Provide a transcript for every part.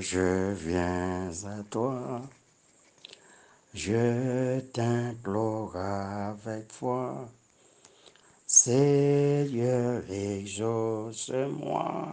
Je viens à toi, je t'implore avec foi. Seigneur, exauce-moi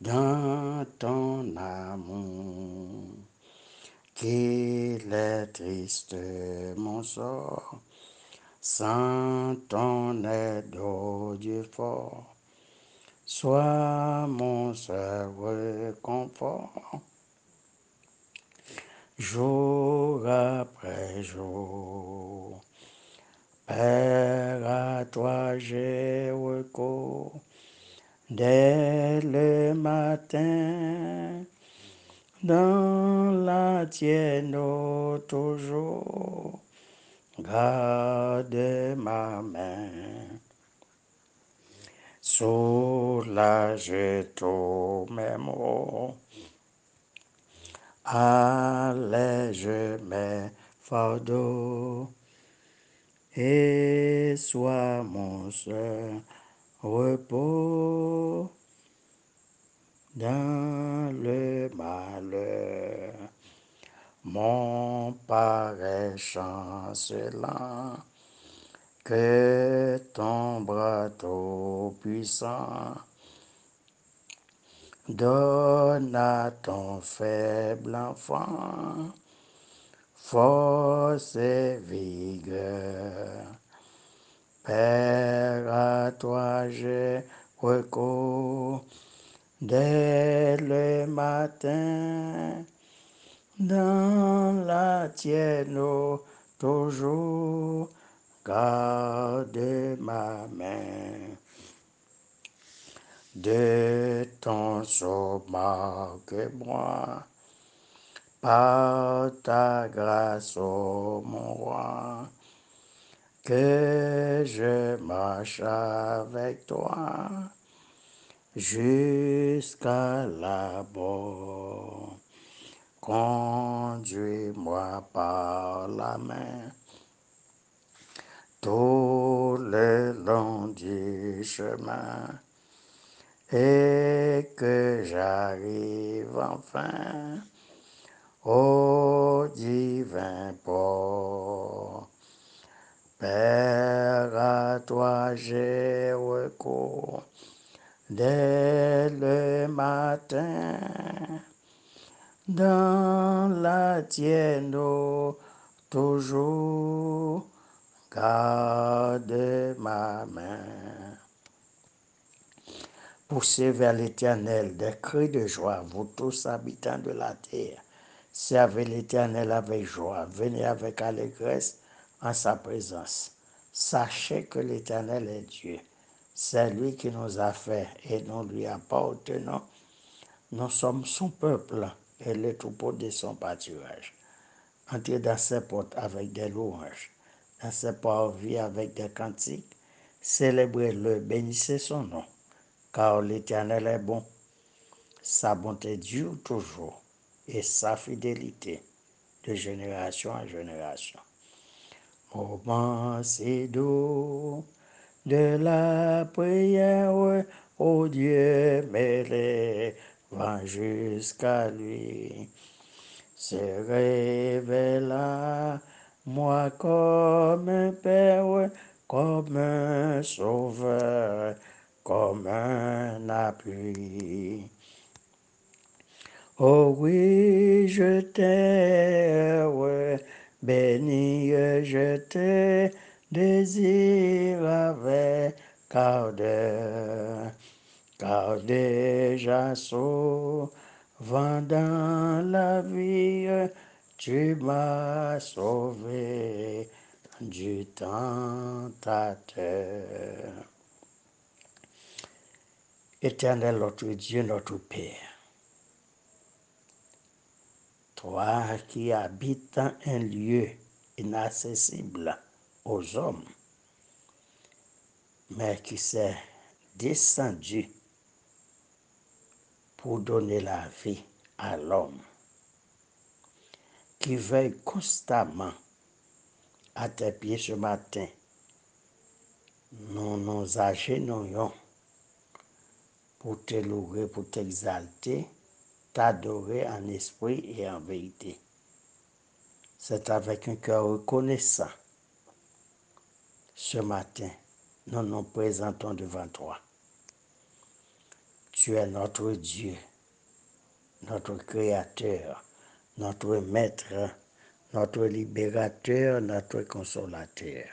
dans ton amour. Qu'il est triste mon sort, sans ton aide, ô Dieu fort. Sois mon seul réconfort, jour après jour. Père, à toi j'ai recours dès le matin, dans la tienne toujours, garde ma main. Soulage tous mes maux, allège mes fardeaux, et sois mon seul repos dans le malheur. Mon pareil chancelant, que ton bras tout puissant donne à ton faible enfant force et vigueur. Père, à toi j'ai recours dès le matin, dans la tienne toujours, garde ma main. De ton sceau marque-moi, par ta grâce, ô mon roi, que je marche avec toi jusqu'à la mort. Conduis-moi par la main tout le long du chemin et que j'arrive enfin au divin port. Père, à toi j'ai recours dès le matin, dans la tienne toujours, garde ma main. Poussez vers l'Éternel des cris de joie, vous tous habitants de la terre. Servez l'Éternel avec joie, venez avec allégresse en sa présence. Sachez que l'Éternel est Dieu. C'est lui qui nous a fait et nous lui appartenons. Nous sommes son peuple et le troupeau de son pâturage. Entrez dans ses portes avec des louanges, ses parvis avec des cantiques. Célébrez-le, bénissez son nom, car l'Éternel est bon. Sa bonté dure toujours et sa fidélité de génération en génération. Moment si doux de la prière, ô Dieu m'élèvant jusqu'à lui, se révèle à moi comme un Père, comme un Sauveur, comme un appui. Oh oui, je t'aime, béni, je te désire avec ardeur, car déjà souvent dans la vie, tu m'as sauvé du tentateur. Éternel notre Dieu, notre Père, toi qui habites un lieu inaccessible aux hommes, mais qui s'est descendu pour donner la vie à l'homme, qui veille constamment à tes pieds ce matin. Nous nous agenouillons pour te louer, pour t'exalter, t'adorer en esprit et en vérité. C'est avec un cœur reconnaissant ce matin, nous nous présentons devant toi. Tu es notre Dieu, notre Créateur, notre Maître, notre Libérateur, notre Consolateur.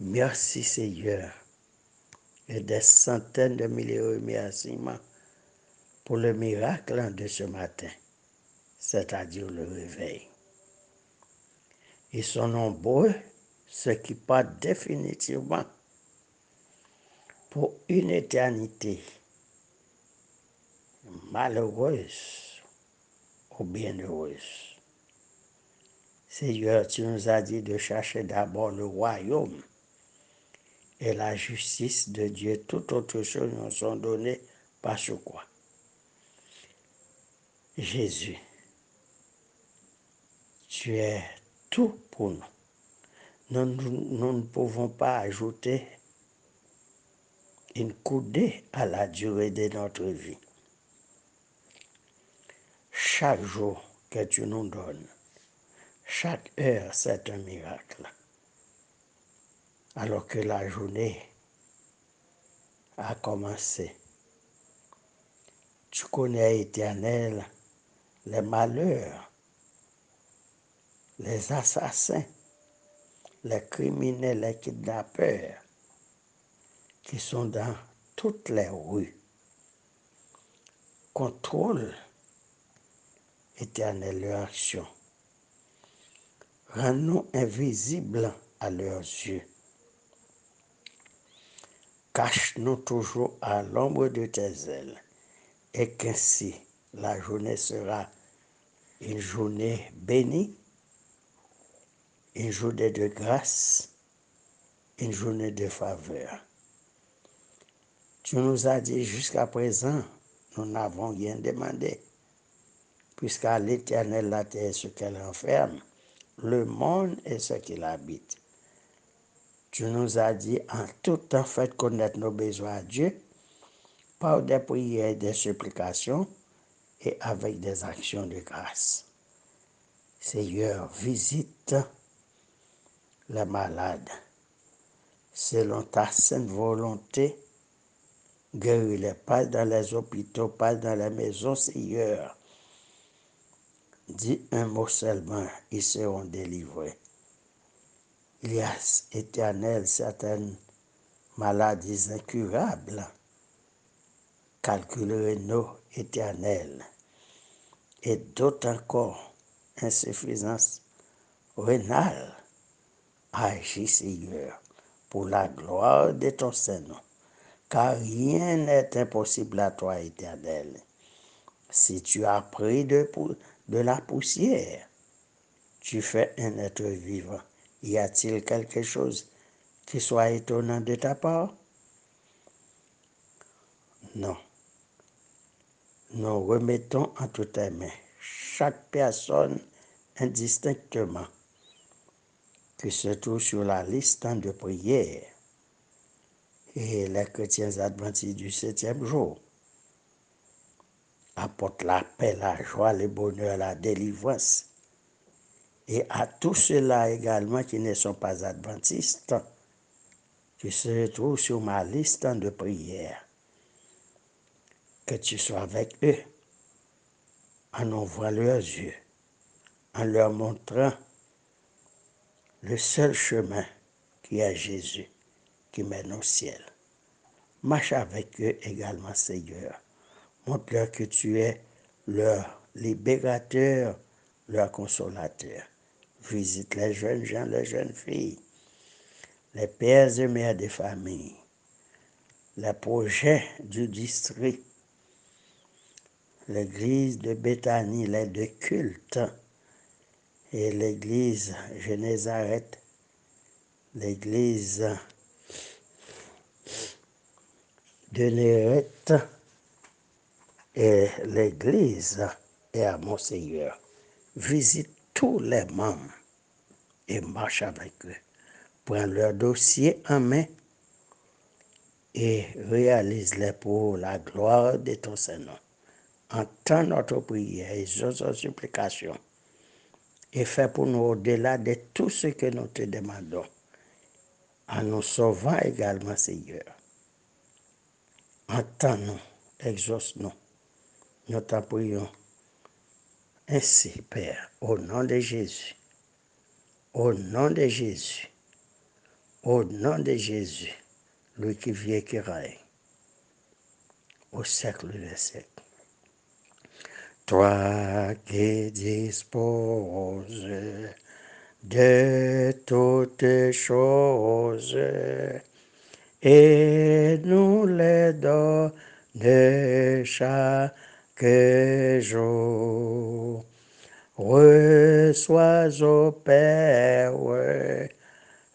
Merci Seigneur et des centaines de milliers de remerciements pour le miracle de ce matin, c'est-à-dire le réveil. Ils sont nombreux ceux qui partent définitivement pour une éternité malheureuse ou bienheureuse. Seigneur, tu nous as dit de chercher d'abord le royaume et la justice de Dieu. Toutes autres choses nous sont données parce quoi? Jésus, tu es tout pour. Nous, nous ne pouvons pas ajouter une coudée à la durée de notre vie. Chaque jour que tu nous donnes, chaque heure, c'est un miracle. Alors que la journée a commencé. Tu connais, éternel, les malheurs, les assassins, les criminels, les kidnappeurs qui sont dans toutes les rues. Contrôle éternel leur action. Rends-nous invisibles à leurs yeux. Cache-nous toujours à l'ombre de tes ailes et qu'ainsi la journée sera une journée bénie, une journée de grâce, une journée de faveur. Tu nous as dit jusqu'à présent, nous n'avons rien demandé, puisqu'à l'éternel la terre ce qu'elle renferme, le monde est ce qu'il habite. Tu nous as dit en tout temps, faites connaître nos besoins à Dieu par des prières, des supplications et avec des actions de grâce. Seigneur, visite les malades selon ta sainte volonté. Guéris-les, pas dans les hôpitaux, pas dans les maisons, Seigneur. Dis un mot seulement, ils seront délivrés. Il y a éternel certaines maladies incurables. Calculerez-nous éternel. Et d'autres encore, insuffisance rénale. Agis, Seigneur, pour la gloire de ton Seigneur. Car rien n'est impossible à toi, éternel. Si tu as pris de, de la poussière, tu fais un être vivant. Y a-t-il quelque chose qui soit étonnant de ta part? Non. Nous remettons entre tes mains chaque personne indistinctement qui se trouve sur la liste de prière et les chrétiens adventistes du septième jour apportent la paix, la joie, le bonheur, la délivrance. Et à tous ceux-là également qui ne sont pas adventistes, qui se trouvent sur ma liste de prière, que tu sois avec eux, en ouvrant leurs yeux, en leur montrant le seul chemin qui est Jésus, qui mène au ciel. Marche avec eux également, Seigneur. Montre-leur que tu es leur libérateur, leur consolateur. Visite les jeunes gens, les jeunes filles, les pères et mères des familles, les projets du district, l'église de Béthanie, les deux cultes, et l'église Génézareth, l'église de Nérette et l'église est à Monseigneur. Visite tous les membres et marche avec eux. Prends leur dossier en main et réalise-les pour la gloire de ton Seigneur. Entends notre prière et notre supplication et fais pour nous au-delà de tout ce que nous te demandons, en nous sauvant également, Seigneur. Entends-nous, exauce-nous. Nous t'en prions. Ainsi, Père, au nom de Jésus, au nom de Jésus, au nom de Jésus, lui qui vit et qui règne, au siècle des siècles. Toi qui disposes de toutes choses et nous les donnes chaque jour. Reçois au Père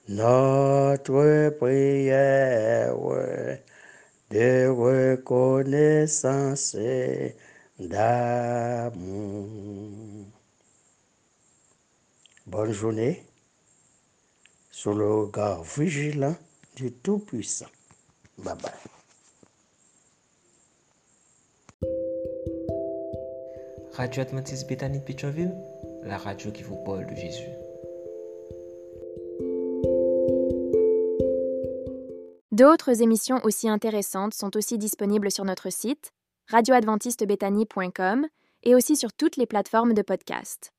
notre prière de reconnaissance et d'amour. Bonne journée sous le regard vigilant du Tout-Puissant. Bye bye. Radio Adventiste Bethany de la radio qui vous parle de Jésus. D'autres émissions aussi intéressantes sont aussi disponibles sur notre site radioadventistebethany.com et aussi sur toutes les plateformes de podcast.